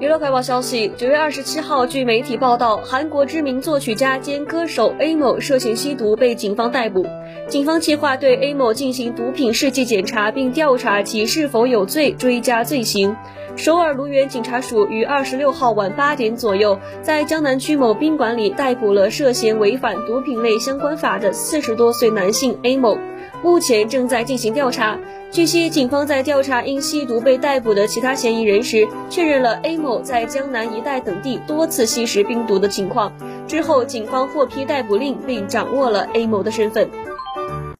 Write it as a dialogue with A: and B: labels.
A: 娱乐快报消息：九月二十七号，据媒体报道，韩国知名作曲家兼歌手 A 某涉嫌吸毒被警方逮捕。警方计划对 A 某进行毒品试剂检查，并调查其是否有罪，追加罪行。首尔卢源警察署于二十六号晚八点左右，在江南区某宾馆里逮捕了涉嫌违反毒品类相关法的四十多岁男性 A 某。目前正在进行调查。据悉，警方在调查因吸毒被逮捕的其他嫌疑人时，确认了 A 某在江南一带等地多次吸食冰毒的情况。之后，警方获批逮捕令，并掌握了 A 某的身份。